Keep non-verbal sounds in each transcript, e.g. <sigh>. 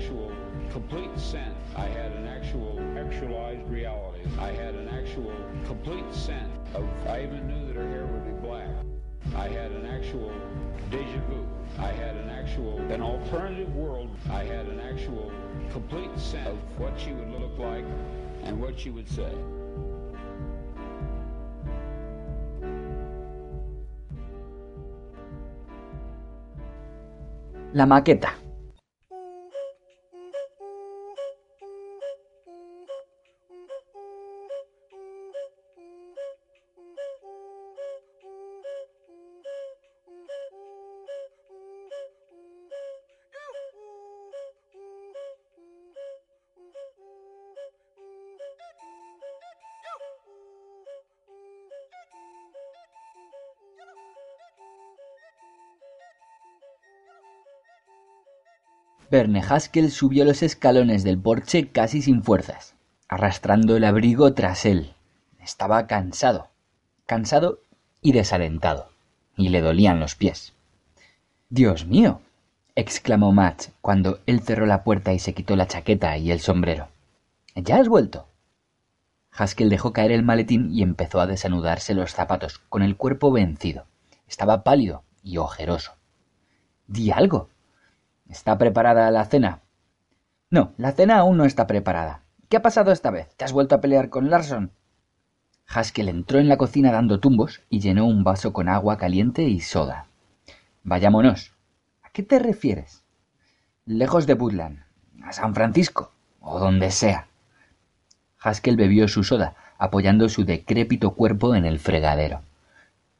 actual complete sense. I had an actual actualized reality. I had an actual complete sense of, I even knew that her hair would be black. I had an actual deja vu. I had an actual, an alternative world. I had an actual complete sense of what she would look like and what she would say. La maqueta. Verne Haskell subió los escalones del porche casi sin fuerzas, arrastrando el abrigo tras él. Estaba cansado, cansado y desalentado, y le dolían los pies. Dios mío, exclamó Matt cuando él cerró la puerta y se quitó la chaqueta y el sombrero. ¿Ya has vuelto? Haskell dejó caer el maletín y empezó a desanudarse los zapatos, con el cuerpo vencido. Estaba pálido y ojeroso. Di algo, ¿Está preparada la cena? No, la cena aún no está preparada. ¿Qué ha pasado esta vez? ¿Te has vuelto a pelear con Larson? Haskell entró en la cocina dando tumbos y llenó un vaso con agua caliente y soda. Vayámonos. ¿A qué te refieres? Lejos de Woodland, a San Francisco, o donde sea. Haskell bebió su soda, apoyando su decrépito cuerpo en el fregadero.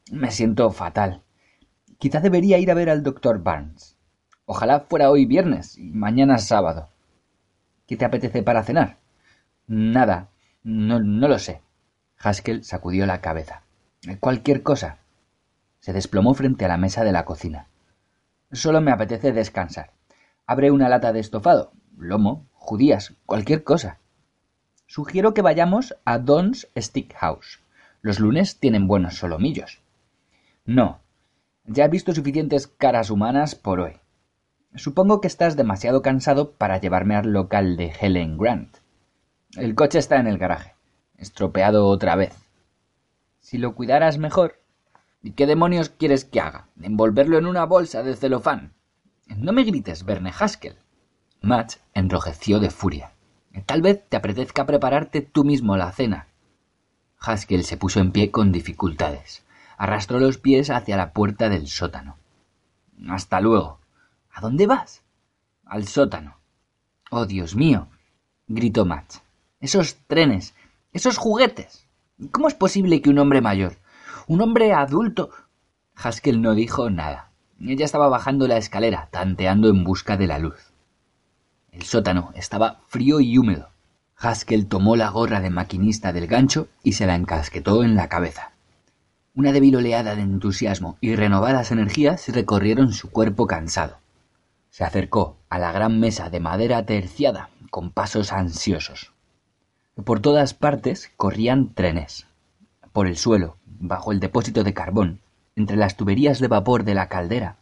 Me siento fatal. Quizá debería ir a ver al doctor Barnes. Ojalá fuera hoy viernes y mañana sábado. ¿Qué te apetece para cenar? Nada, no, lo sé. Haskell sacudió la cabeza. Cualquier cosa. Se desplomó frente a la mesa de la cocina. Solo me apetece descansar. Abre una lata de estofado, lomo, judías, cualquier cosa. Sugiero que vayamos a Don's Stick House. Los lunes tienen buenos solomillos. No, ya he visto suficientes caras humanas por hoy. Supongo que estás demasiado cansado para llevarme al local de Helen Grant. El coche está en el garaje, estropeado otra vez. Si lo cuidaras mejor. ¿Y qué demonios quieres que haga? ¿Envolverlo en una bolsa de celofán? No me grites, Verne Haskell. Matt enrojeció de furia. Tal vez te apetezca prepararte tú mismo la cena. Haskell se puso en pie con dificultades. Arrastró los pies hacia la puerta del sótano. Hasta luego. ¿A dónde vas? Al sótano. Oh, Dios mío. gritó Matt. Esos trenes. Esos juguetes. ¿Cómo es posible que un hombre mayor, un hombre adulto... Haskell no dijo nada. Ella estaba bajando la escalera, tanteando en busca de la luz. El sótano estaba frío y húmedo. Haskell tomó la gorra de maquinista del gancho y se la encasquetó en la cabeza. Una débil oleada de entusiasmo y renovadas energías recorrieron su cuerpo cansado. Se acercó a la gran mesa de madera terciada con pasos ansiosos. Por todas partes corrían trenes. Por el suelo, bajo el depósito de carbón, entre las tuberías de vapor de la caldera.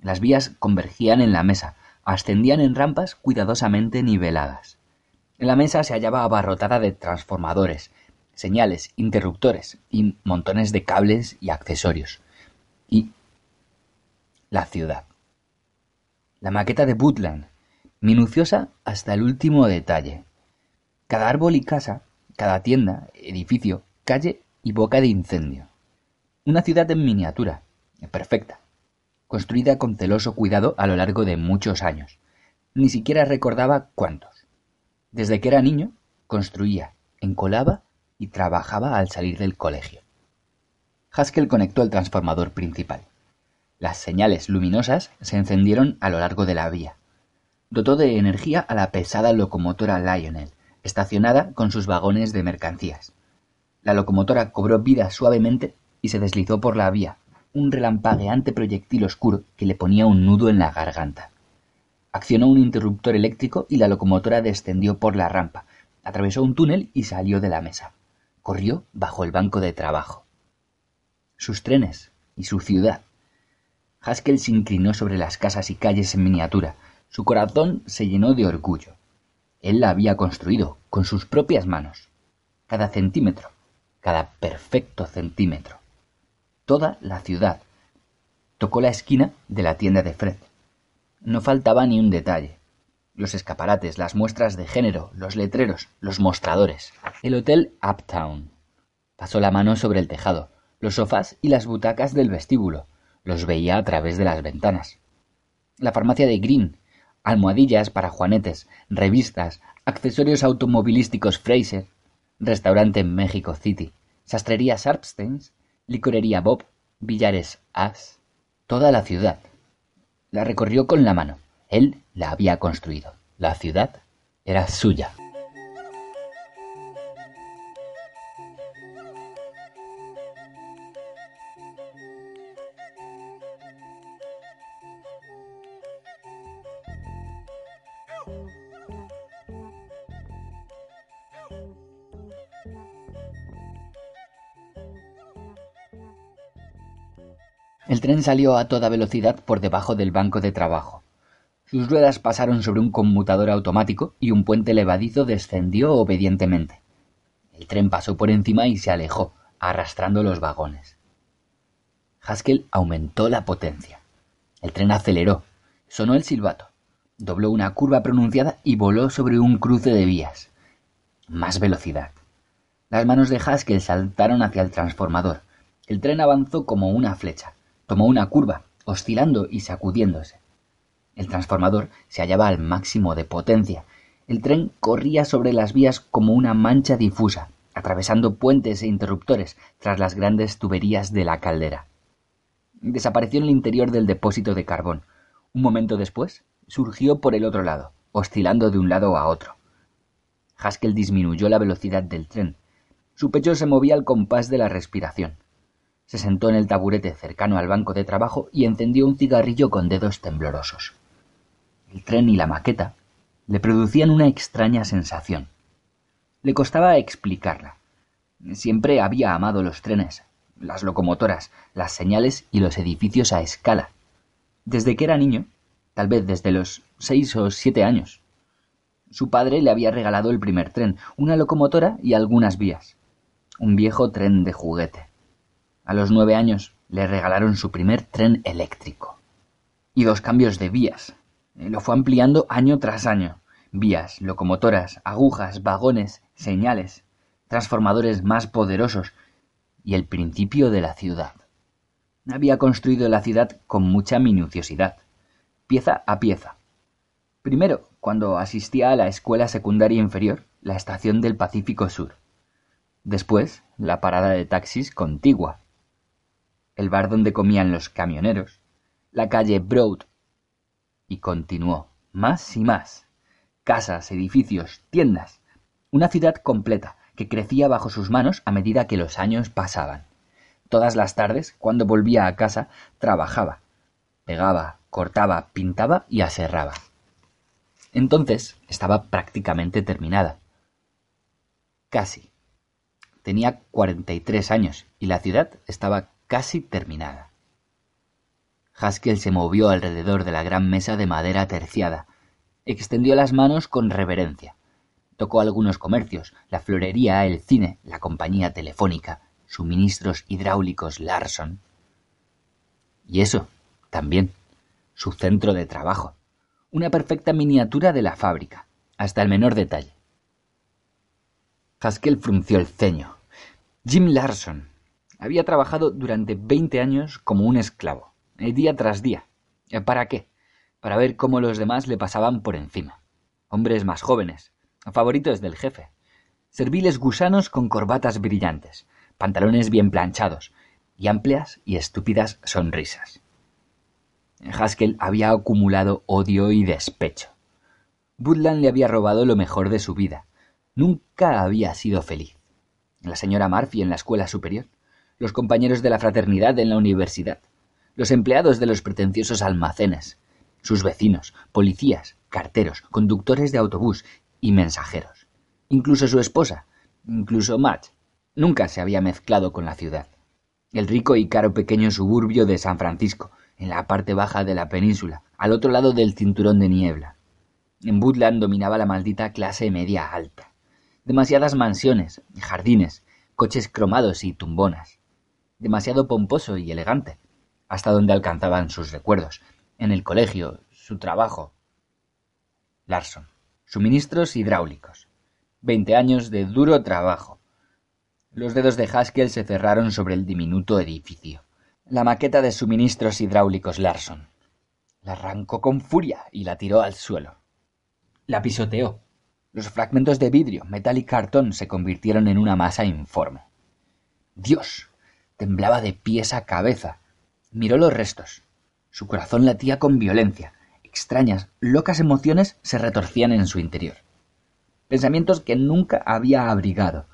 Las vías convergían en la mesa, ascendían en rampas cuidadosamente niveladas. En la mesa se hallaba abarrotada de transformadores, señales, interruptores y montones de cables y accesorios. Y la ciudad la maqueta de Woodland, minuciosa hasta el último detalle. Cada árbol y casa, cada tienda, edificio, calle y boca de incendio. Una ciudad en miniatura, perfecta, construida con celoso cuidado a lo largo de muchos años. Ni siquiera recordaba cuántos. Desde que era niño, construía, encolaba y trabajaba al salir del colegio. Haskell conectó el transformador principal. Las señales luminosas se encendieron a lo largo de la vía. Dotó de energía a la pesada locomotora Lionel, estacionada con sus vagones de mercancías. La locomotora cobró vida suavemente y se deslizó por la vía, un relampagueante proyectil oscuro que le ponía un nudo en la garganta. Accionó un interruptor eléctrico y la locomotora descendió por la rampa, atravesó un túnel y salió de la mesa. Corrió bajo el banco de trabajo. Sus trenes y su ciudad Haskell se inclinó sobre las casas y calles en miniatura, Su corazón se llenó de orgullo. Él la había construido con sus propias manos. Cada centímetro, cada perfecto centímetro. Toda la ciudad. Tocó la esquina de la tienda de Fred. No faltaba ni un detalle. Los escaparates, las muestras de género, los letreros, los mostradores. El hotel Uptown. Pasó la mano sobre el tejado, los sofás y las butacas del vestíbulo. Los veía a través de las ventanas. La farmacia de Green, almohadillas para juanetes, revistas, accesorios automovilísticos Fraser, restaurante en México City, sastrería Sharpsteins, licorería Bob, billares As, toda la ciudad. La recorrió con la mano. Él la había construido. La ciudad era suya. Tren salió a toda velocidad por debajo del banco de trabajo. Sus ruedas pasaron sobre un conmutador automático y un puente levadizo descendió obedientemente. El tren pasó por encima y se alejó, arrastrando los vagones. Haskell aumentó la potencia. El tren aceleró. Sonó el silbato. Dobló una curva pronunciada y voló sobre un cruce de vías. Más velocidad. Las manos de Haskell saltaron hacia el transformador. El tren avanzó como una flecha. Tomó una curva, oscilando y sacudiéndose. El transformador se hallaba al máximo de potencia. El tren corría sobre las vías como una mancha difusa, atravesando puentes e interruptores tras las grandes tuberías de la caldera. Desapareció en el interior del depósito de carbón. Un momento después, surgió por el otro lado, oscilando de un lado a otro. Haskell disminuyó la velocidad del tren. Su pecho se movía al compás de la respiración. Se sentó en el taburete cercano al banco de trabajo y encendió un cigarrillo con dedos temblorosos. El tren y la maqueta le producían una extraña sensación. Le costaba explicarla. Siempre había amado los trenes, las locomotoras, las señales y los edificios a escala. Desde que era niño, tal vez desde los seis o siete años. Su padre le había regalado el primer tren, una locomotora y algunas vías. Un viejo tren de juguete. A los nueve años le regalaron su primer tren eléctrico. Y dos cambios de vías. Eh, lo fue ampliando año tras año. Vías, locomotoras, agujas, vagones, señales, transformadores más poderosos y el principio de la ciudad. Había construido la ciudad con mucha minuciosidad, pieza a pieza. Primero, cuando asistía a la escuela secundaria inferior, la estación del Pacífico Sur. Después, la parada de taxis contigua, el bar donde comían los camioneros, la calle Broad, y continuó, más y más. Casas, edificios, tiendas, una ciudad completa que crecía bajo sus manos a medida que los años pasaban. Todas las tardes, cuando volvía a casa, trabajaba, pegaba, cortaba, pintaba y aserraba. Entonces estaba prácticamente terminada. Casi. Tenía cuarenta y tres años y la ciudad estaba casi terminada. Haskell se movió alrededor de la gran mesa de madera terciada, extendió las manos con reverencia, tocó algunos comercios, la florería, el cine, la compañía telefónica, suministros hidráulicos Larson. Y eso, también, su centro de trabajo, una perfecta miniatura de la fábrica, hasta el menor detalle. Haskell frunció el ceño. Jim Larson, había trabajado durante veinte años como un esclavo, eh, día tras día. Eh, ¿Para qué? Para ver cómo los demás le pasaban por encima. Hombres más jóvenes, favoritos del jefe. Serviles gusanos con corbatas brillantes, pantalones bien planchados y amplias y estúpidas sonrisas. Haskell había acumulado odio y despecho. Woodland le había robado lo mejor de su vida. Nunca había sido feliz. La señora Murphy en la escuela superior, los compañeros de la fraternidad en la universidad, los empleados de los pretenciosos almacenes, sus vecinos, policías, carteros, conductores de autobús y mensajeros. Incluso su esposa, incluso Matt, nunca se había mezclado con la ciudad. El rico y caro pequeño suburbio de San Francisco, en la parte baja de la península, al otro lado del cinturón de niebla. En Woodland dominaba la maldita clase media alta. Demasiadas mansiones, jardines, coches cromados y tumbonas. Demasiado pomposo y elegante, hasta donde alcanzaban sus recuerdos, en el colegio, su trabajo. Larson. Suministros hidráulicos. Veinte años de duro trabajo. Los dedos de Haskell se cerraron sobre el diminuto edificio. La maqueta de suministros hidráulicos Larson. La arrancó con furia y la tiró al suelo. La pisoteó. Los fragmentos de vidrio, metal y cartón se convirtieron en una masa informe. Dios. Temblaba de pies a cabeza. Miró los restos. Su corazón latía con violencia. Extrañas, locas emociones se retorcían en su interior. Pensamientos que nunca había abrigado.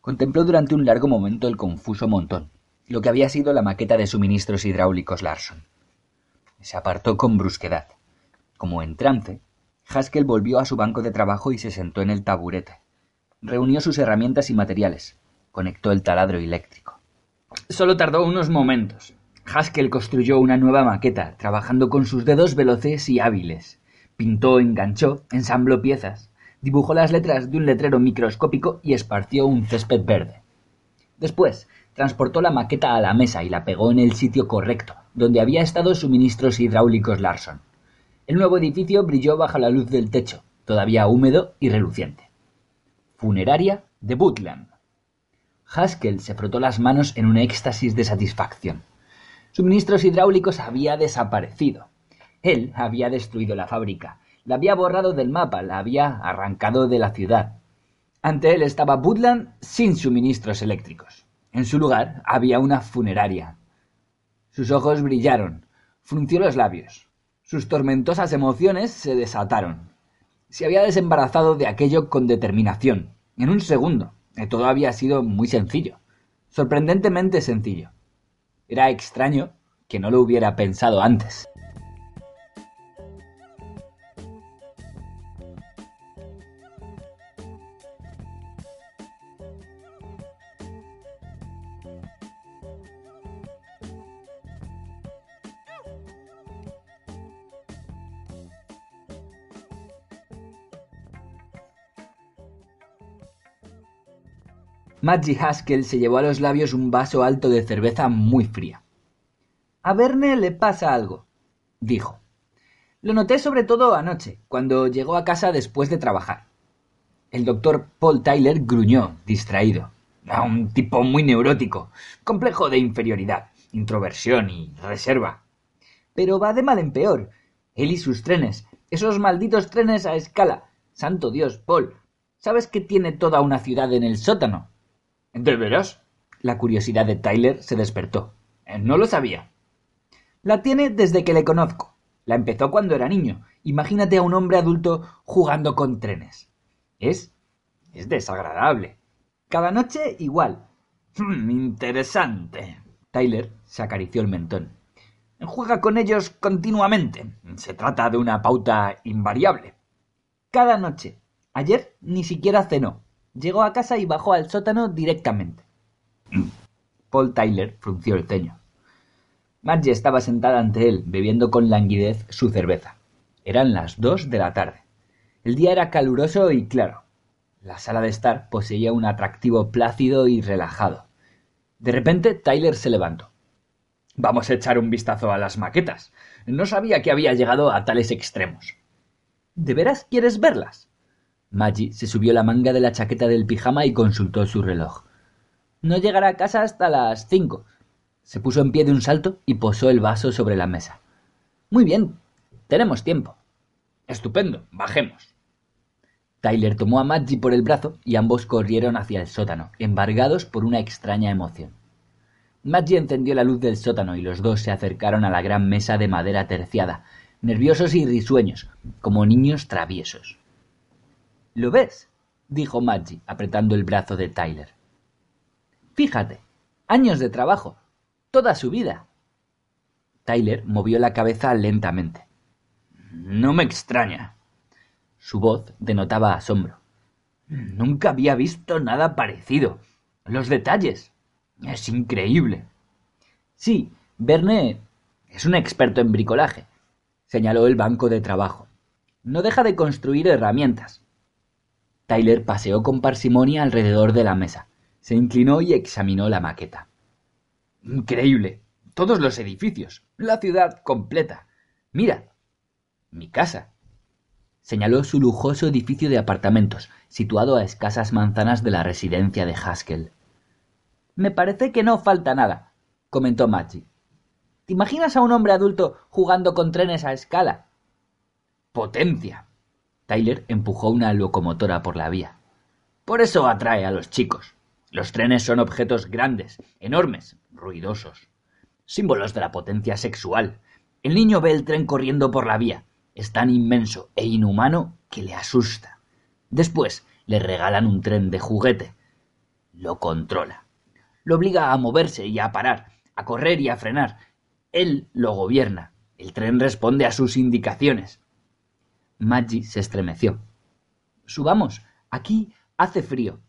Contempló durante un largo momento el confuso montón, lo que había sido la maqueta de suministros hidráulicos Larson. Se apartó con brusquedad. Como en trance, Haskell volvió a su banco de trabajo y se sentó en el taburete. Reunió sus herramientas y materiales. Conectó el taladro eléctrico. Solo tardó unos momentos. Haskell construyó una nueva maqueta, trabajando con sus dedos veloces y hábiles. Pintó, enganchó, ensambló piezas, dibujó las letras de un letrero microscópico y esparció un césped verde. Después, transportó la maqueta a la mesa y la pegó en el sitio correcto, donde había estado suministros hidráulicos Larson. El nuevo edificio brilló bajo la luz del techo, todavía húmedo y reluciente. Funeraria de Butland. Haskell se frotó las manos en un éxtasis de satisfacción. Suministros hidráulicos había desaparecido. Él había destruido la fábrica, la había borrado del mapa, la había arrancado de la ciudad. Ante él estaba Butland sin suministros eléctricos. En su lugar había una funeraria. Sus ojos brillaron, frunció los labios. Sus tormentosas emociones se desataron. Se había desembarazado de aquello con determinación, en un segundo. Y todo había sido muy sencillo, sorprendentemente sencillo. Era extraño que no lo hubiera pensado antes. Maggie Haskell se llevó a los labios un vaso alto de cerveza muy fría. A Verne le pasa algo, dijo. Lo noté sobre todo anoche, cuando llegó a casa después de trabajar. El doctor Paul Tyler gruñó, distraído. Un tipo muy neurótico, complejo de inferioridad, introversión y reserva. Pero va de mal en peor. Él y sus trenes, esos malditos trenes a escala. Santo Dios, Paul, ¿sabes que tiene toda una ciudad en el sótano? ¿De veras? La curiosidad de Tyler se despertó. No lo sabía. La tiene desde que le conozco. La empezó cuando era niño. Imagínate a un hombre adulto jugando con trenes. Es. es desagradable. Cada noche igual. Hmm, interesante. Tyler se acarició el mentón. Juega con ellos continuamente. Se trata de una pauta invariable. Cada noche. Ayer ni siquiera cenó. Llegó a casa y bajó al sótano directamente. Paul Tyler frunció el ceño. Margie estaba sentada ante él, bebiendo con languidez su cerveza. Eran las dos de la tarde. El día era caluroso y claro. La sala de estar poseía un atractivo plácido y relajado. De repente Tyler se levantó. Vamos a echar un vistazo a las maquetas. No sabía que había llegado a tales extremos. ¿De veras quieres verlas? Maggie se subió la manga de la chaqueta del pijama y consultó su reloj. No llegará a casa hasta las cinco. Se puso en pie de un salto y posó el vaso sobre la mesa. Muy bien, tenemos tiempo. Estupendo, bajemos. Tyler tomó a Maggie por el brazo y ambos corrieron hacia el sótano, embargados por una extraña emoción. Maggie encendió la luz del sótano y los dos se acercaron a la gran mesa de madera terciada, nerviosos y risueños, como niños traviesos. ¿Lo ves? dijo Maggie, apretando el brazo de Tyler. Fíjate, años de trabajo, toda su vida. Tyler movió la cabeza lentamente. No me extraña. Su voz denotaba asombro. Nunca había visto nada parecido. Los detalles. Es increíble. Sí, Verne Es un experto en bricolaje, señaló el banco de trabajo. No deja de construir herramientas. Tyler paseó con parsimonia alrededor de la mesa. Se inclinó y examinó la maqueta. Increíble. Todos los edificios. La ciudad completa. Mira. Mi casa. Señaló su lujoso edificio de apartamentos, situado a escasas manzanas de la residencia de Haskell. Me parece que no falta nada, comentó Maggie. ¿Te imaginas a un hombre adulto jugando con trenes a escala? Potencia. Tyler empujó una locomotora por la vía. Por eso atrae a los chicos. Los trenes son objetos grandes, enormes, ruidosos. Símbolos de la potencia sexual. El niño ve el tren corriendo por la vía. Es tan inmenso e inhumano que le asusta. Después le regalan un tren de juguete. Lo controla. Lo obliga a moverse y a parar, a correr y a frenar. Él lo gobierna. El tren responde a sus indicaciones. Maggie se estremeció. Subamos. Aquí hace frío.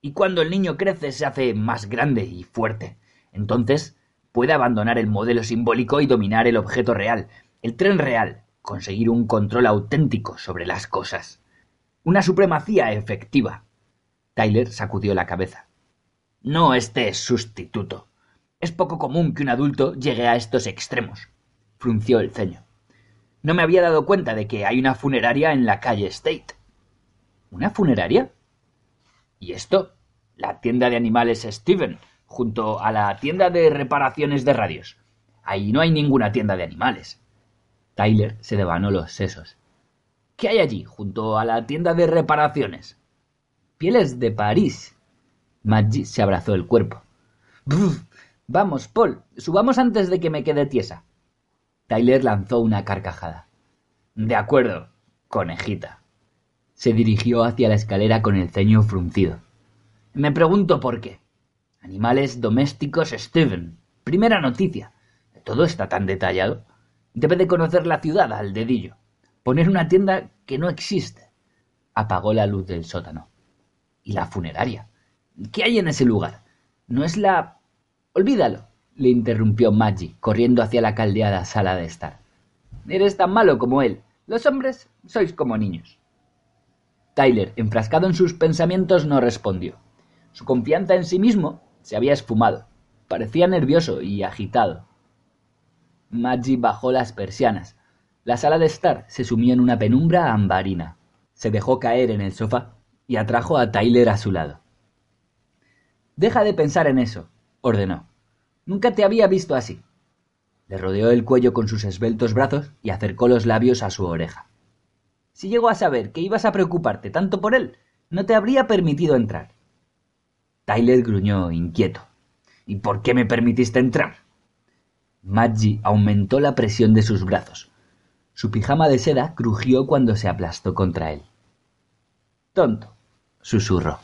Y cuando el niño crece se hace más grande y fuerte. Entonces puede abandonar el modelo simbólico y dominar el objeto real, el tren real, conseguir un control auténtico sobre las cosas. Una supremacía efectiva. Tyler sacudió la cabeza. No este es sustituto. Es poco común que un adulto llegue a estos extremos. Frunció el ceño. No me había dado cuenta de que hay una funeraria en la calle State. ¿Una funeraria? ¿Y esto? La tienda de animales Steven, junto a la tienda de reparaciones de radios. Ahí no hay ninguna tienda de animales. Tyler se devanó los sesos. ¿Qué hay allí, junto a la tienda de reparaciones? Pieles de París. Maggie se abrazó el cuerpo. Vamos, Paul, subamos antes de que me quede tiesa. Tyler lanzó una carcajada. De acuerdo, conejita. Se dirigió hacia la escalera con el ceño fruncido. Me pregunto por qué. Animales domésticos Steven. Primera noticia. Todo está tan detallado. Debe de conocer la ciudad al dedillo. Poner una tienda que no existe. Apagó la luz del sótano. ¿Y la funeraria? ¿Qué hay en ese lugar? No es la... Olvídalo le interrumpió Maggie, corriendo hacia la caldeada sala de estar. Eres tan malo como él. Los hombres sois como niños. Tyler, enfrascado en sus pensamientos, no respondió. Su confianza en sí mismo se había esfumado. Parecía nervioso y agitado. Maggie bajó las persianas. La sala de estar se sumió en una penumbra ambarina. Se dejó caer en el sofá y atrajo a Tyler a su lado. Deja de pensar en eso, ordenó. Nunca te había visto así. Le rodeó el cuello con sus esbeltos brazos y acercó los labios a su oreja. Si llego a saber que ibas a preocuparte tanto por él, no te habría permitido entrar. Tyler gruñó inquieto. ¿Y por qué me permitiste entrar? Maggie aumentó la presión de sus brazos. Su pijama de seda crujió cuando se aplastó contra él. Tonto, susurró.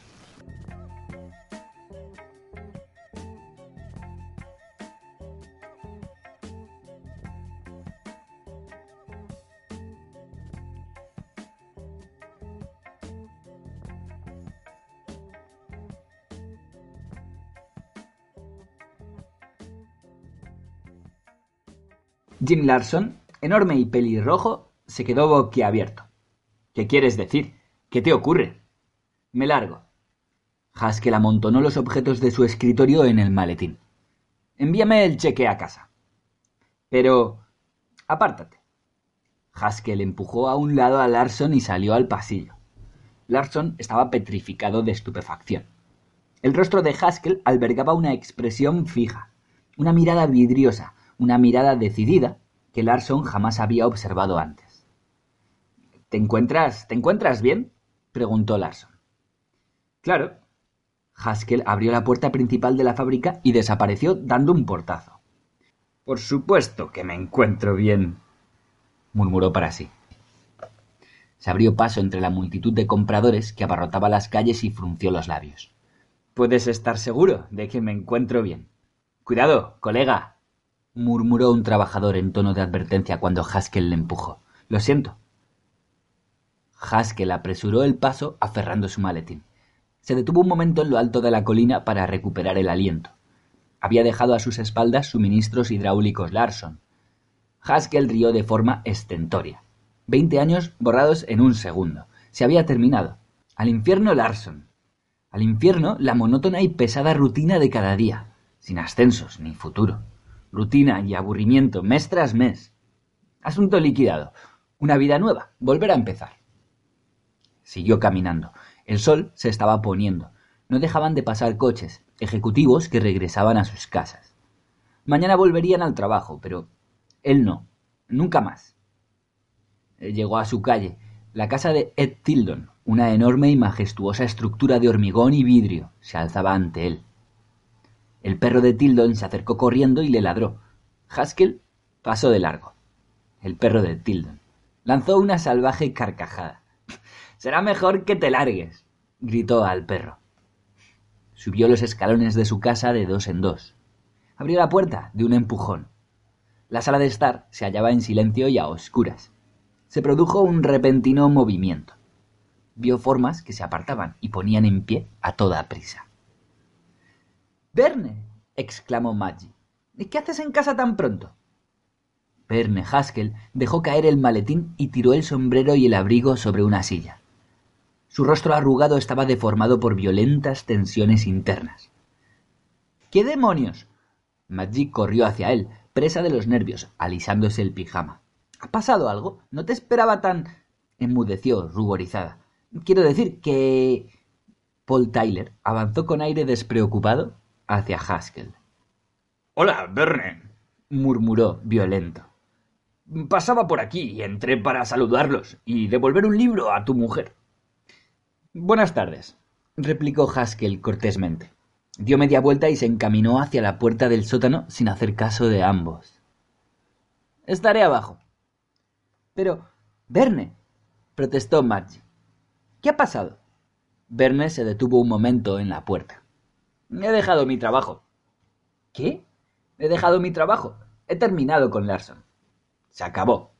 Jim Larson, enorme y pelirrojo, se quedó boquiabierto. ¿Qué quieres decir? ¿Qué te ocurre? Me largo. Haskell amontonó los objetos de su escritorio en el maletín. Envíame el cheque a casa. Pero... apártate. Haskell empujó a un lado a Larson y salió al pasillo. Larson estaba petrificado de estupefacción. El rostro de Haskell albergaba una expresión fija, una mirada vidriosa, una mirada decidida que Larson jamás había observado antes. ¿Te encuentras. ¿te encuentras bien? preguntó Larson. Claro. Haskell abrió la puerta principal de la fábrica y desapareció dando un portazo. Por supuesto que me encuentro bien, murmuró para sí. Se abrió paso entre la multitud de compradores que abarrotaba las calles y frunció los labios. Puedes estar seguro de que me encuentro bien. Cuidado, colega, murmuró un trabajador en tono de advertencia cuando Haskell le empujó. Lo siento. Haskell apresuró el paso aferrando su maletín. Se detuvo un momento en lo alto de la colina para recuperar el aliento. Había dejado a sus espaldas suministros hidráulicos Larson. Haskell rió de forma estentoria. Veinte años borrados en un segundo. Se había terminado. Al infierno Larson. Al infierno la monótona y pesada rutina de cada día, sin ascensos ni futuro. Rutina y aburrimiento mes tras mes. Asunto liquidado. Una vida nueva. Volver a empezar. Siguió caminando. El sol se estaba poniendo. No dejaban de pasar coches, ejecutivos que regresaban a sus casas. Mañana volverían al trabajo, pero él no. Nunca más. Llegó a su calle, la casa de Ed Tildon, una enorme y majestuosa estructura de hormigón y vidrio, se alzaba ante él. El perro de Tildon se acercó corriendo y le ladró. Haskell pasó de largo. El perro de Tildon lanzó una salvaje carcajada. <laughs> Será mejor que te largues, gritó al perro. Subió los escalones de su casa de dos en dos. Abrió la puerta de un empujón. La sala de estar se hallaba en silencio y a oscuras. Se produjo un repentino movimiento. Vio formas que se apartaban y ponían en pie a toda prisa. Verne, exclamó Maggie. ¿Qué haces en casa tan pronto? Verne Haskell dejó caer el maletín y tiró el sombrero y el abrigo sobre una silla. Su rostro arrugado estaba deformado por violentas tensiones internas. ¿Qué demonios? Maggie corrió hacia él, presa de los nervios, alisándose el pijama. ¿Ha pasado algo? No te esperaba tan. enmudeció, ruborizada. Quiero decir que. Paul Tyler avanzó con aire despreocupado hacia Haskell. Hola, Verne, murmuró violento. Pasaba por aquí y entré para saludarlos y devolver un libro a tu mujer. Buenas tardes, replicó Haskell cortésmente. Dio media vuelta y se encaminó hacia la puerta del sótano sin hacer caso de ambos. Estaré abajo. Pero, Verne, protestó Madge. ¿Qué ha pasado? Verne se detuvo un momento en la puerta. He dejado mi trabajo. ¿Qué? He dejado mi trabajo. He terminado con Larson. Se acabó.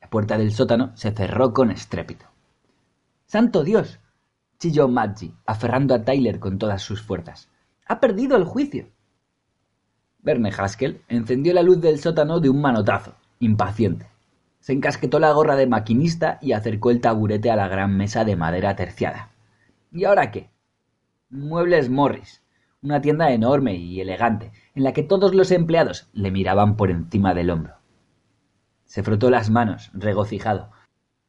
La puerta del sótano se cerró con estrépito. ¡Santo Dios! chilló Maggie, aferrando a Tyler con todas sus fuerzas. ¡Ha perdido el juicio! Verne Haskell encendió la luz del sótano de un manotazo, impaciente. Se encasquetó la gorra de maquinista y acercó el taburete a la gran mesa de madera terciada. ¿Y ahora qué? Muebles Morris, una tienda enorme y elegante, en la que todos los empleados le miraban por encima del hombro. Se frotó las manos, regocijado,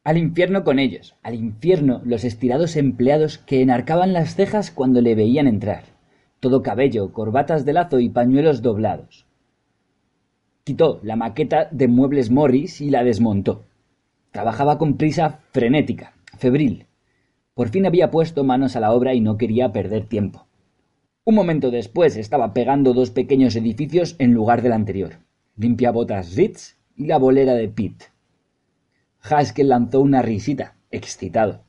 al infierno con ellos, al infierno los estirados empleados que enarcaban las cejas cuando le veían entrar. Todo cabello, corbatas de lazo y pañuelos doblados. Quitó la maqueta de muebles Morris y la desmontó. Trabajaba con prisa frenética, febril. Por fin había puesto manos a la obra y no quería perder tiempo. Un momento después estaba pegando dos pequeños edificios en lugar del anterior. Limpia botas Ritz y la bolera de Pitt. Haskell lanzó una risita, excitado.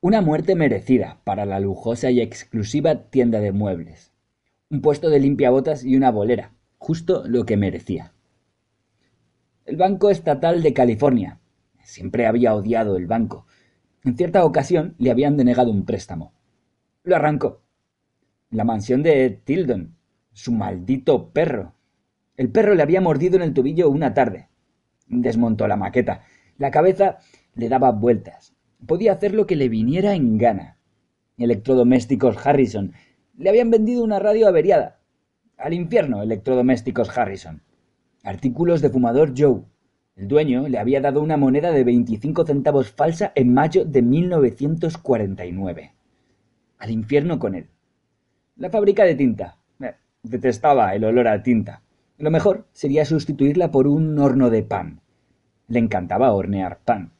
Una muerte merecida para la lujosa y exclusiva tienda de muebles. Un puesto de limpiabotas y una bolera, justo lo que merecía. El Banco Estatal de California. Siempre había odiado el banco. En cierta ocasión le habían denegado un préstamo. Lo arrancó. La mansión de Tildon. Su maldito perro. El perro le había mordido en el tobillo una tarde. Desmontó la maqueta la cabeza le daba vueltas. Podía hacer lo que le viniera en gana. Electrodomésticos Harrison. Le habían vendido una radio averiada. Al infierno, electrodomésticos Harrison. Artículos de fumador Joe. El dueño le había dado una moneda de 25 centavos falsa en mayo de 1949. Al infierno con él. La fábrica de tinta. Detestaba el olor a tinta. Lo mejor sería sustituirla por un horno de pan. Le encantaba hornear pan.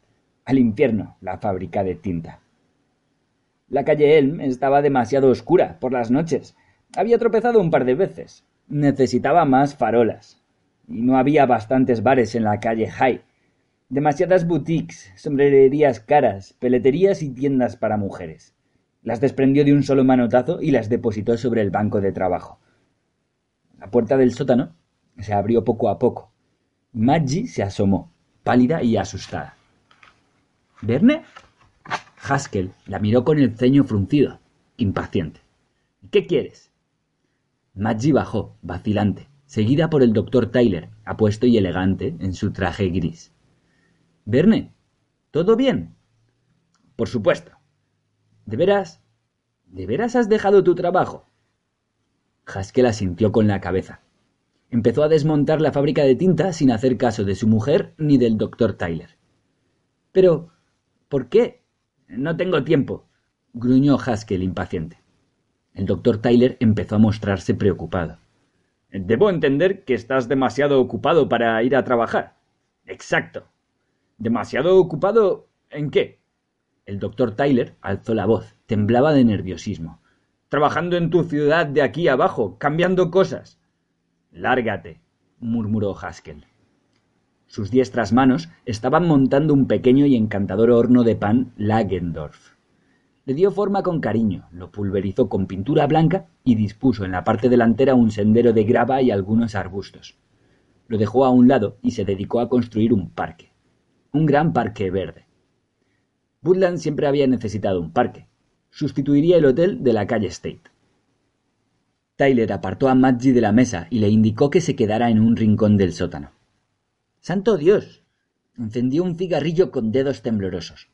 Al infierno, la fábrica de tinta. La calle Elm estaba demasiado oscura por las noches. Había tropezado un par de veces. Necesitaba más farolas. Y no había bastantes bares en la calle High. Demasiadas boutiques, sombrererías caras, peleterías y tiendas para mujeres. Las desprendió de un solo manotazo y las depositó sobre el banco de trabajo. La puerta del sótano se abrió poco a poco. Maggie se asomó pálida y asustada. ¿Verne? Haskell la miró con el ceño fruncido, impaciente. ¿Qué quieres? Maggie bajó, vacilante, seguida por el doctor Tyler, apuesto y elegante en su traje gris. Verne, ¿todo bien? Por supuesto. ¿De veras? ¿De veras has dejado tu trabajo? Haskell asintió con la cabeza. Empezó a desmontar la fábrica de tinta sin hacer caso de su mujer ni del doctor Tyler. Pero, ¿por qué? No tengo tiempo, gruñó Haskell impaciente. El doctor Tyler empezó a mostrarse preocupado. Debo entender que estás demasiado ocupado para ir a trabajar. Exacto. ¿Demasiado ocupado en qué? El doctor Tyler alzó la voz, temblaba de nerviosismo. Trabajando en tu ciudad de aquí abajo, cambiando cosas. Lárgate, murmuró Haskell. Sus diestras manos estaban montando un pequeño y encantador horno de pan Lagendorf. Le dio forma con cariño, lo pulverizó con pintura blanca y dispuso en la parte delantera un sendero de grava y algunos arbustos. Lo dejó a un lado y se dedicó a construir un parque. Un gran parque verde. Woodland siempre había necesitado un parque. Sustituiría el hotel de la calle State. Tyler apartó a Maggie de la mesa y le indicó que se quedara en un rincón del sótano. ¡Santo Dios! Encendió un cigarrillo con dedos temblorosos.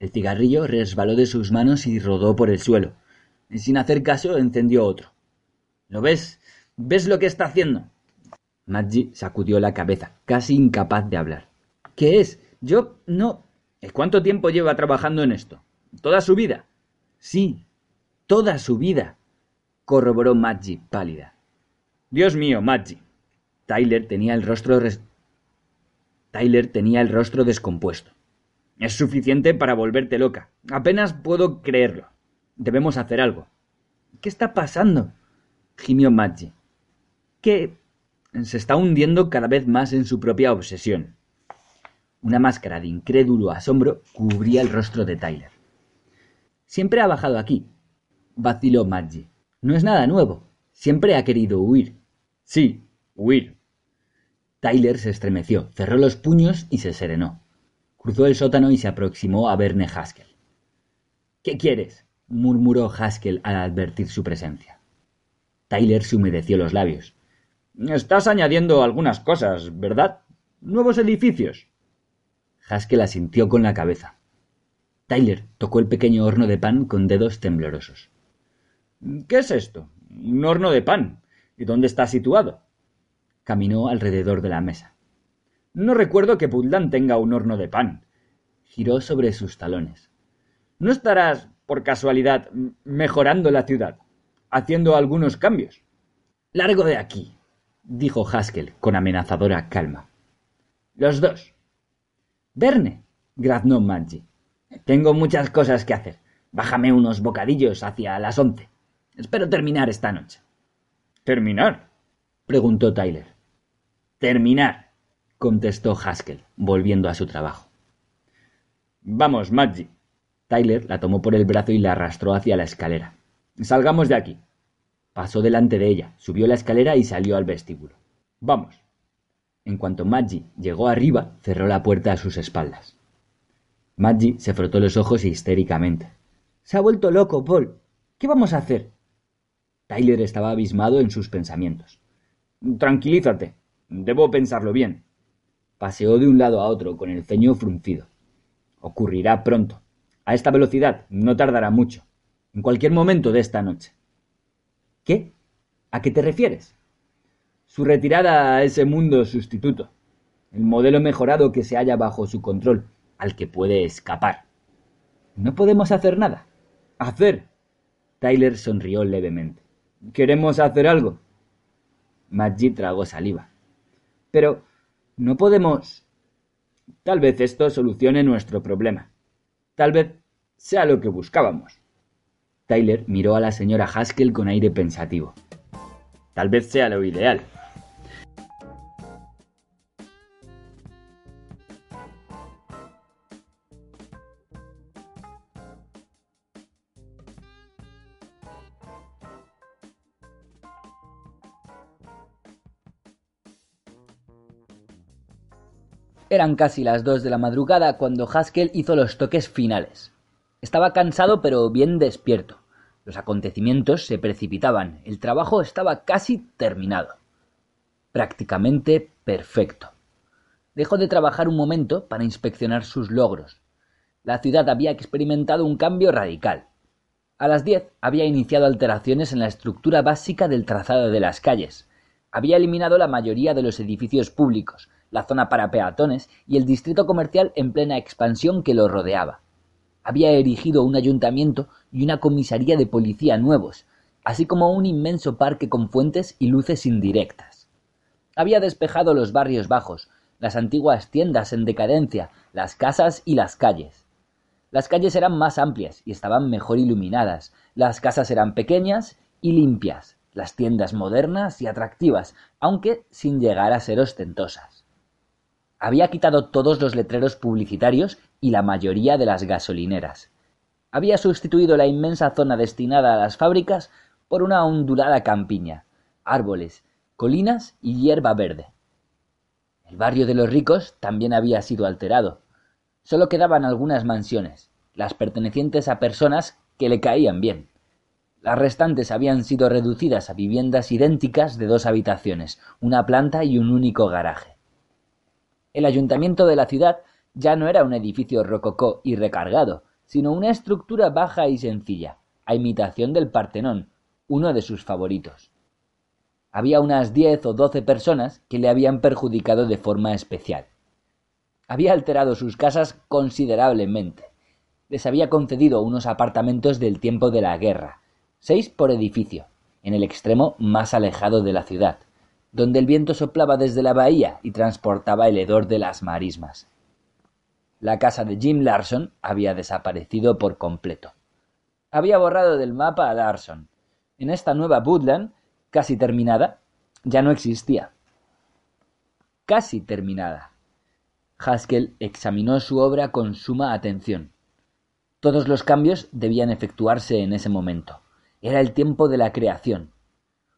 El cigarrillo resbaló de sus manos y rodó por el suelo. Sin hacer caso, encendió otro. ¿Lo ves? ¿Ves lo que está haciendo? Maggie sacudió la cabeza, casi incapaz de hablar. ¿Qué es? Yo no. ¿Cuánto tiempo lleva trabajando en esto? ¿Toda su vida? Sí, toda su vida, corroboró Maggie, pálida. Dios mío, Maggie. Tyler tenía el rostro Tyler tenía el rostro descompuesto. Es suficiente para volverte loca. Apenas puedo creerlo. Debemos hacer algo. ¿Qué está pasando? gimió Maggie. Que se está hundiendo cada vez más en su propia obsesión. Una máscara de incrédulo asombro cubría el rostro de Tyler. Siempre ha bajado aquí, vaciló Maggie. No es nada nuevo. Siempre ha querido huir. Sí, huir. Tyler se estremeció, cerró los puños y se serenó. Cruzó el sótano y se aproximó a Verne Haskell. ¿Qué quieres? murmuró Haskell al advertir su presencia. Tyler se humedeció los labios. Estás añadiendo algunas cosas, ¿verdad? Nuevos edificios. Haskell asintió con la cabeza. Tyler tocó el pequeño horno de pan con dedos temblorosos. ¿Qué es esto? Un horno de pan. ¿Y dónde está situado? Caminó alrededor de la mesa. No recuerdo que Putland tenga un horno de pan. Giró sobre sus talones. ¿No estarás, por casualidad, mejorando la ciudad? ¿Haciendo algunos cambios? Largo de aquí, dijo Haskell con amenazadora calma. Los dos. Verne, graznó Maggie. Tengo muchas cosas que hacer. Bájame unos bocadillos hacia las once. Espero terminar esta noche. ¿Terminar? preguntó Tyler. Terminar, contestó Haskell, volviendo a su trabajo. Vamos, Maggie. Tyler la tomó por el brazo y la arrastró hacia la escalera. Salgamos de aquí. Pasó delante de ella, subió la escalera y salió al vestíbulo. Vamos. En cuanto Maggie llegó arriba, cerró la puerta a sus espaldas. Maggie se frotó los ojos histéricamente. Se ha vuelto loco, Paul. ¿Qué vamos a hacer? Tyler estaba abismado en sus pensamientos. Tranquilízate. Debo pensarlo bien. Paseó de un lado a otro con el ceño fruncido. Ocurrirá pronto. A esta velocidad no tardará mucho. En cualquier momento de esta noche. ¿Qué? ¿A qué te refieres? Su retirada a ese mundo sustituto. El modelo mejorado que se halla bajo su control, al que puede escapar. No podemos hacer nada. ¿Hacer? Tyler sonrió levemente. ¿Queremos hacer algo? Maggie tragó saliva. Pero no podemos. Tal vez esto solucione nuestro problema. Tal vez sea lo que buscábamos. Tyler miró a la señora Haskell con aire pensativo. Tal vez sea lo ideal. Eran casi las dos de la madrugada cuando Haskell hizo los toques finales. Estaba cansado pero bien despierto. Los acontecimientos se precipitaban, el trabajo estaba casi terminado. prácticamente perfecto. Dejó de trabajar un momento para inspeccionar sus logros. La ciudad había experimentado un cambio radical. A las diez había iniciado alteraciones en la estructura básica del trazado de las calles. Había eliminado la mayoría de los edificios públicos, la zona para peatones y el distrito comercial en plena expansión que lo rodeaba. Había erigido un ayuntamiento y una comisaría de policía nuevos, así como un inmenso parque con fuentes y luces indirectas. Había despejado los barrios bajos, las antiguas tiendas en decadencia, las casas y las calles. Las calles eran más amplias y estaban mejor iluminadas, las casas eran pequeñas y limpias, las tiendas modernas y atractivas, aunque sin llegar a ser ostentosas. Había quitado todos los letreros publicitarios y la mayoría de las gasolineras. Había sustituido la inmensa zona destinada a las fábricas por una ondulada campiña, árboles, colinas y hierba verde. El barrio de los ricos también había sido alterado. Solo quedaban algunas mansiones, las pertenecientes a personas que le caían bien. Las restantes habían sido reducidas a viviendas idénticas de dos habitaciones, una planta y un único garaje. El ayuntamiento de la ciudad ya no era un edificio rococó y recargado, sino una estructura baja y sencilla, a imitación del Partenón, uno de sus favoritos. Había unas diez o doce personas que le habían perjudicado de forma especial. Había alterado sus casas considerablemente. Les había concedido unos apartamentos del tiempo de la guerra, seis por edificio, en el extremo más alejado de la ciudad, donde el viento soplaba desde la bahía y transportaba el hedor de las marismas. La casa de Jim Larson había desaparecido por completo. Había borrado del mapa a Larson, en esta nueva Woodland, casi terminada, ya no existía. Casi terminada. Haskell examinó su obra con suma atención. Todos los cambios debían efectuarse en ese momento. Era el tiempo de la creación.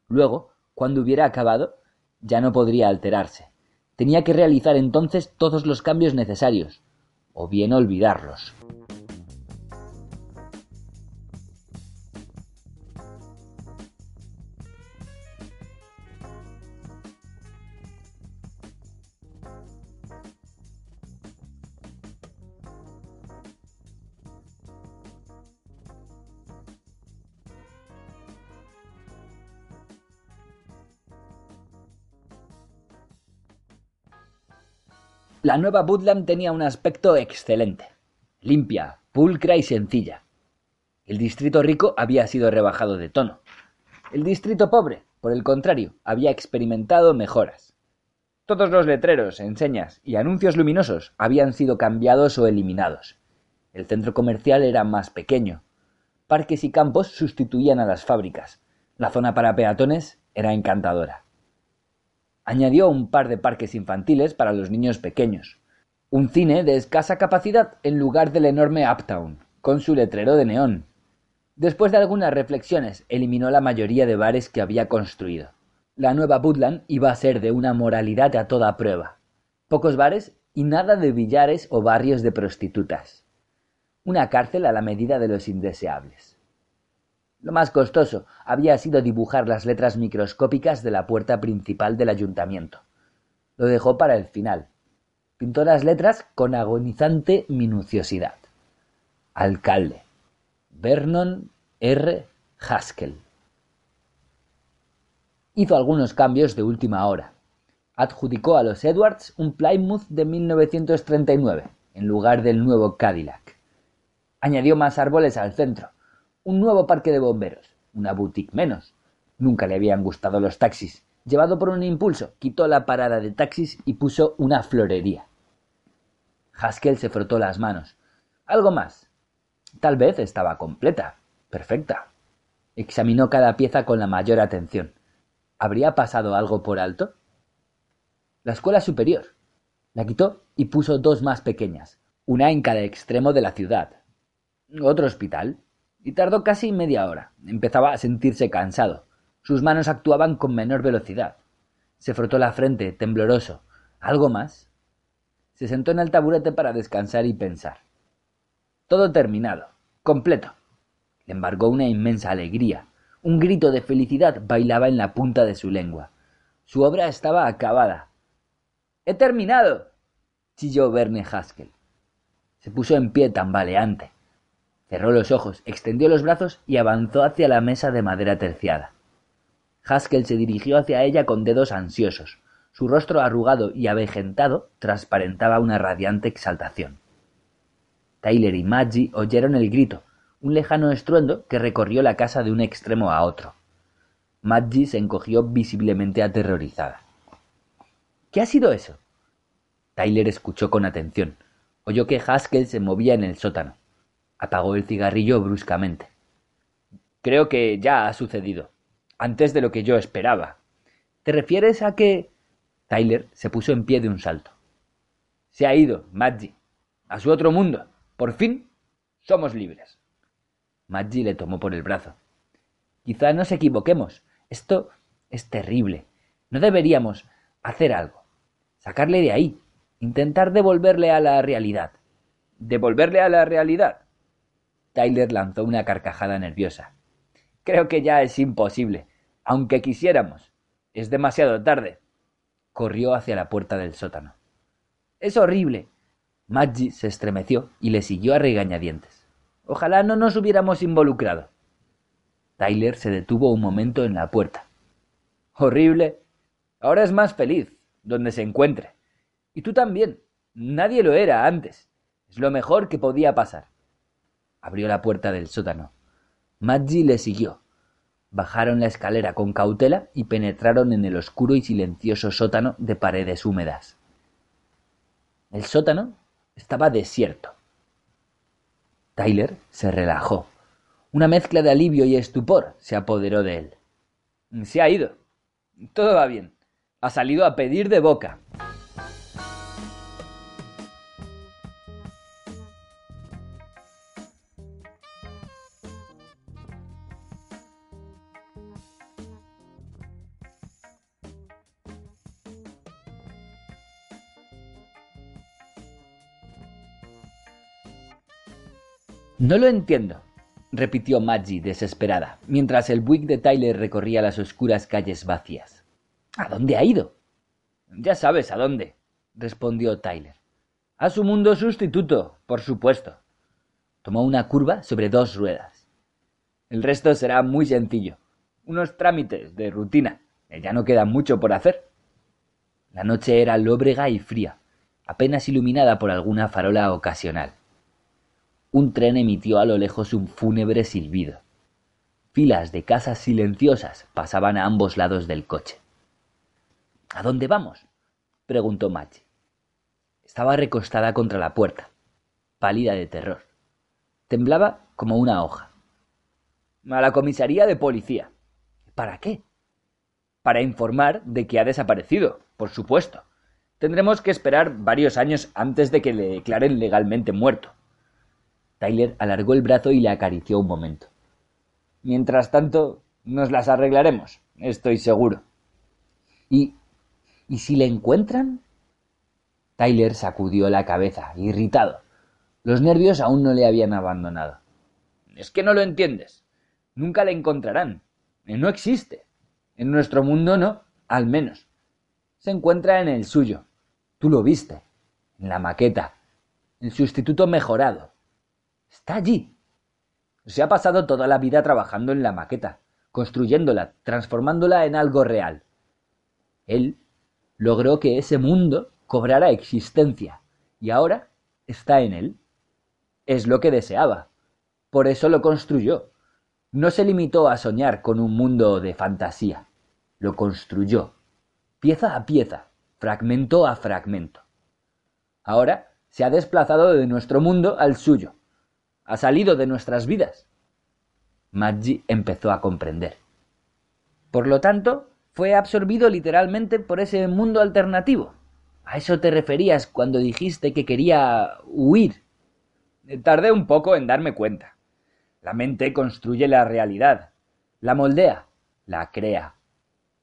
Luego, cuando hubiera acabado, ya no podría alterarse. Tenía que realizar entonces todos los cambios necesarios, o bien olvidarlos. La nueva Woodland tenía un aspecto excelente, limpia, pulcra y sencilla. El distrito rico había sido rebajado de tono. El distrito pobre, por el contrario, había experimentado mejoras. Todos los letreros, enseñas y anuncios luminosos habían sido cambiados o eliminados. El centro comercial era más pequeño. Parques y campos sustituían a las fábricas. La zona para peatones era encantadora. Añadió un par de parques infantiles para los niños pequeños. Un cine de escasa capacidad en lugar del enorme Uptown, con su letrero de neón. Después de algunas reflexiones, eliminó la mayoría de bares que había construido. La nueva Woodland iba a ser de una moralidad a toda prueba. Pocos bares y nada de billares o barrios de prostitutas. Una cárcel a la medida de los indeseables. Lo más costoso había sido dibujar las letras microscópicas de la puerta principal del ayuntamiento. Lo dejó para el final. Pintó las letras con agonizante minuciosidad. Alcalde. Vernon R. Haskell. Hizo algunos cambios de última hora. Adjudicó a los Edwards un Plymouth de 1939 en lugar del nuevo Cadillac. Añadió más árboles al centro, un nuevo parque de bomberos, una boutique menos. Nunca le habían gustado los taxis. Llevado por un impulso, quitó la parada de taxis y puso una florería. Haskell se frotó las manos. Algo más. Tal vez estaba completa, perfecta. Examinó cada pieza con la mayor atención. ¿Habría pasado algo por alto? La escuela superior. La quitó y puso dos más pequeñas, una en cada extremo de la ciudad. Otro hospital, y tardó casi media hora. Empezaba a sentirse cansado. Sus manos actuaban con menor velocidad. Se frotó la frente, tembloroso. ¿Algo más? Se sentó en el taburete para descansar y pensar. Todo terminado. Completo. Le embargó una inmensa alegría. Un grito de felicidad bailaba en la punta de su lengua. Su obra estaba acabada. He terminado. chilló Verne Haskell. Se puso en pie tambaleante. Cerró los ojos, extendió los brazos y avanzó hacia la mesa de madera terciada. Haskell se dirigió hacia ella con dedos ansiosos. Su rostro arrugado y avejentado transparentaba una radiante exaltación. Tyler y Maggie oyeron el grito, un lejano estruendo que recorrió la casa de un extremo a otro. Maggie se encogió visiblemente aterrorizada. ¿Qué ha sido eso? Tyler escuchó con atención. Oyó que Haskell se movía en el sótano. Apagó el cigarrillo bruscamente. Creo que ya ha sucedido. Antes de lo que yo esperaba. ¿Te refieres a que... Tyler se puso en pie de un salto. Se ha ido, Maggie. A su otro mundo. Por fin somos libres. Maggie le tomó por el brazo. Quizá nos equivoquemos. Esto es terrible. No deberíamos hacer algo. Sacarle de ahí. Intentar devolverle a la realidad. ¿Devolverle a la realidad? Tyler lanzó una carcajada nerviosa. Creo que ya es imposible. Aunque quisiéramos. Es demasiado tarde. Corrió hacia la puerta del sótano. Es horrible. Maggie se estremeció y le siguió a regañadientes. Ojalá no nos hubiéramos involucrado. Tyler se detuvo un momento en la puerta. Horrible. Ahora es más feliz, donde se encuentre. Y tú también. Nadie lo era antes. Es lo mejor que podía pasar. Abrió la puerta del sótano. Maggie le siguió. Bajaron la escalera con cautela y penetraron en el oscuro y silencioso sótano de paredes húmedas. El sótano estaba desierto. Tyler se relajó. Una mezcla de alivio y estupor se apoderó de él. Se ha ido. Todo va bien. Ha salido a pedir de boca. No lo entiendo, repitió Maggie desesperada, mientras el Buick de Tyler recorría las oscuras calles vacías. ¿A dónde ha ido? Ya sabes a dónde, respondió Tyler. A su mundo sustituto, por supuesto. Tomó una curva sobre dos ruedas. El resto será muy sencillo. Unos trámites de rutina. Ya no queda mucho por hacer. La noche era lóbrega y fría, apenas iluminada por alguna farola ocasional. Un tren emitió a lo lejos un fúnebre silbido. Filas de casas silenciosas pasaban a ambos lados del coche. ¿A dónde vamos? preguntó Madge. Estaba recostada contra la puerta, pálida de terror. Temblaba como una hoja. A la comisaría de policía. ¿Para qué? Para informar de que ha desaparecido, por supuesto. Tendremos que esperar varios años antes de que le declaren legalmente muerto. Tyler alargó el brazo y le acarició un momento. Mientras tanto, nos las arreglaremos, estoy seguro. ¿Y. ¿y si le encuentran? Tyler sacudió la cabeza, irritado. Los nervios aún no le habían abandonado. Es que no lo entiendes. Nunca le encontrarán. No existe. En nuestro mundo no, al menos. Se encuentra en el suyo. Tú lo viste. En la maqueta. El sustituto mejorado. Está allí. Se ha pasado toda la vida trabajando en la maqueta, construyéndola, transformándola en algo real. Él logró que ese mundo cobrara existencia, y ahora está en él. Es lo que deseaba. Por eso lo construyó. No se limitó a soñar con un mundo de fantasía. Lo construyó, pieza a pieza, fragmento a fragmento. Ahora se ha desplazado de nuestro mundo al suyo ha salido de nuestras vidas. Maggie empezó a comprender. Por lo tanto, fue absorbido literalmente por ese mundo alternativo. ¿A eso te referías cuando dijiste que quería huir? Tardé un poco en darme cuenta. La mente construye la realidad, la moldea, la crea.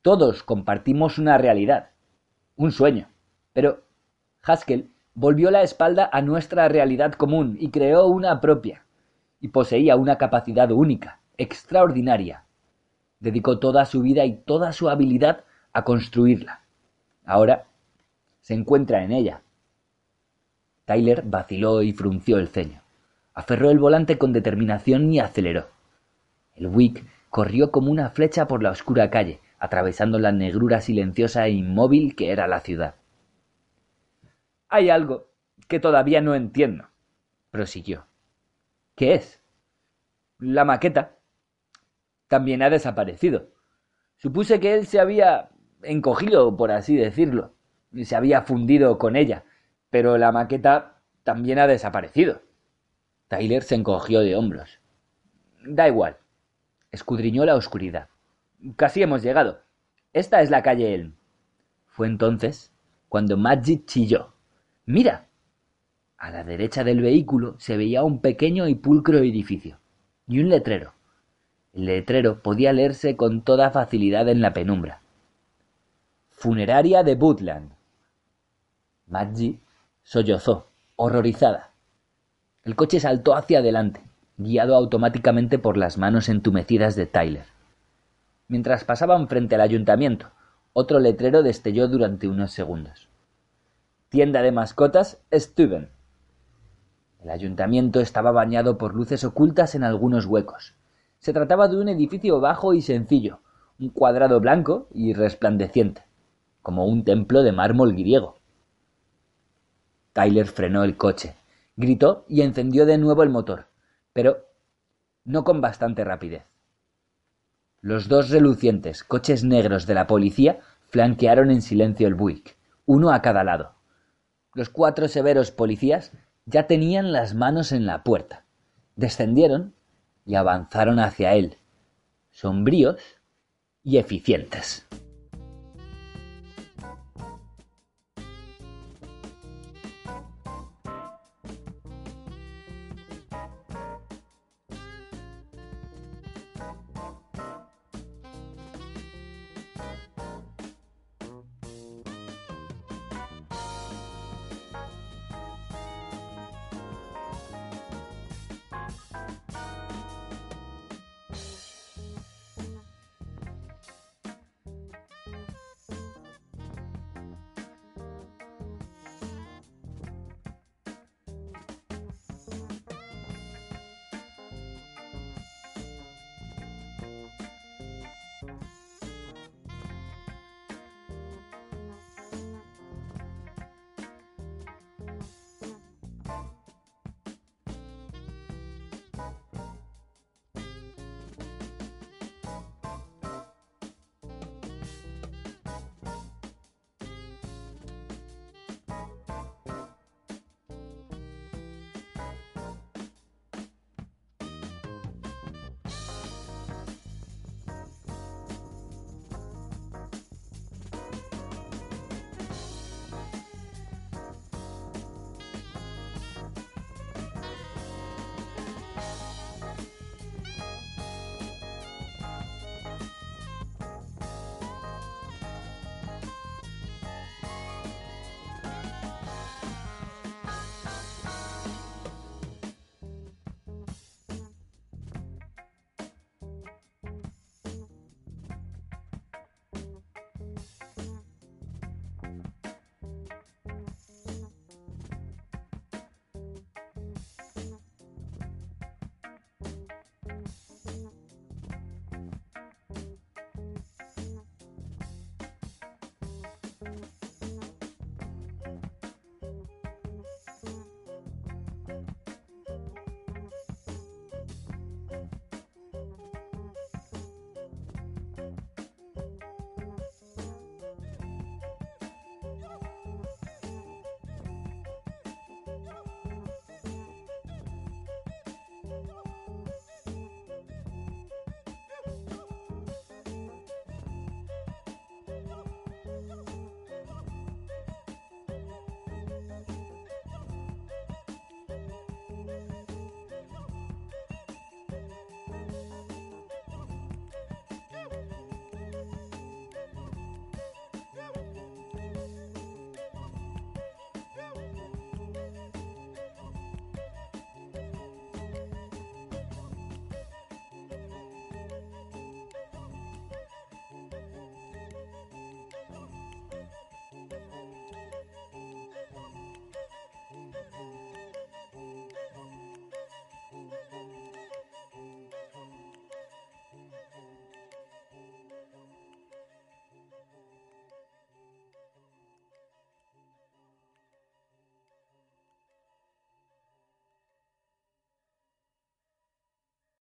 Todos compartimos una realidad, un sueño. Pero Haskell volvió la espalda a nuestra realidad común y creó una propia, y poseía una capacidad única, extraordinaria. Dedicó toda su vida y toda su habilidad a construirla. Ahora se encuentra en ella. Tyler vaciló y frunció el ceño. Aferró el volante con determinación y aceleró. El Wick corrió como una flecha por la oscura calle, atravesando la negrura silenciosa e inmóvil que era la ciudad. Hay algo que todavía no entiendo, prosiguió. ¿Qué es? La maqueta. También ha desaparecido. Supuse que él se había encogido, por así decirlo, y se había fundido con ella, pero la maqueta también ha desaparecido. Tyler se encogió de hombros. Da igual. Escudriñó la oscuridad. Casi hemos llegado. Esta es la calle Elm. Fue entonces cuando Magic chilló. ¡Mira! A la derecha del vehículo se veía un pequeño y pulcro edificio y un letrero. El letrero podía leerse con toda facilidad en la penumbra. Funeraria de Butland. Maggie sollozó, horrorizada. El coche saltó hacia adelante, guiado automáticamente por las manos entumecidas de Tyler. Mientras pasaban frente al ayuntamiento, otro letrero destelló durante unos segundos. Tienda de mascotas Stuben. El ayuntamiento estaba bañado por luces ocultas en algunos huecos. Se trataba de un edificio bajo y sencillo, un cuadrado blanco y resplandeciente, como un templo de mármol griego. Tyler frenó el coche, gritó y encendió de nuevo el motor, pero no con bastante rapidez. Los dos relucientes coches negros de la policía flanquearon en silencio el Buick, uno a cada lado. Los cuatro severos policías ya tenían las manos en la puerta. Descendieron y avanzaron hacia él, sombríos y eficientes.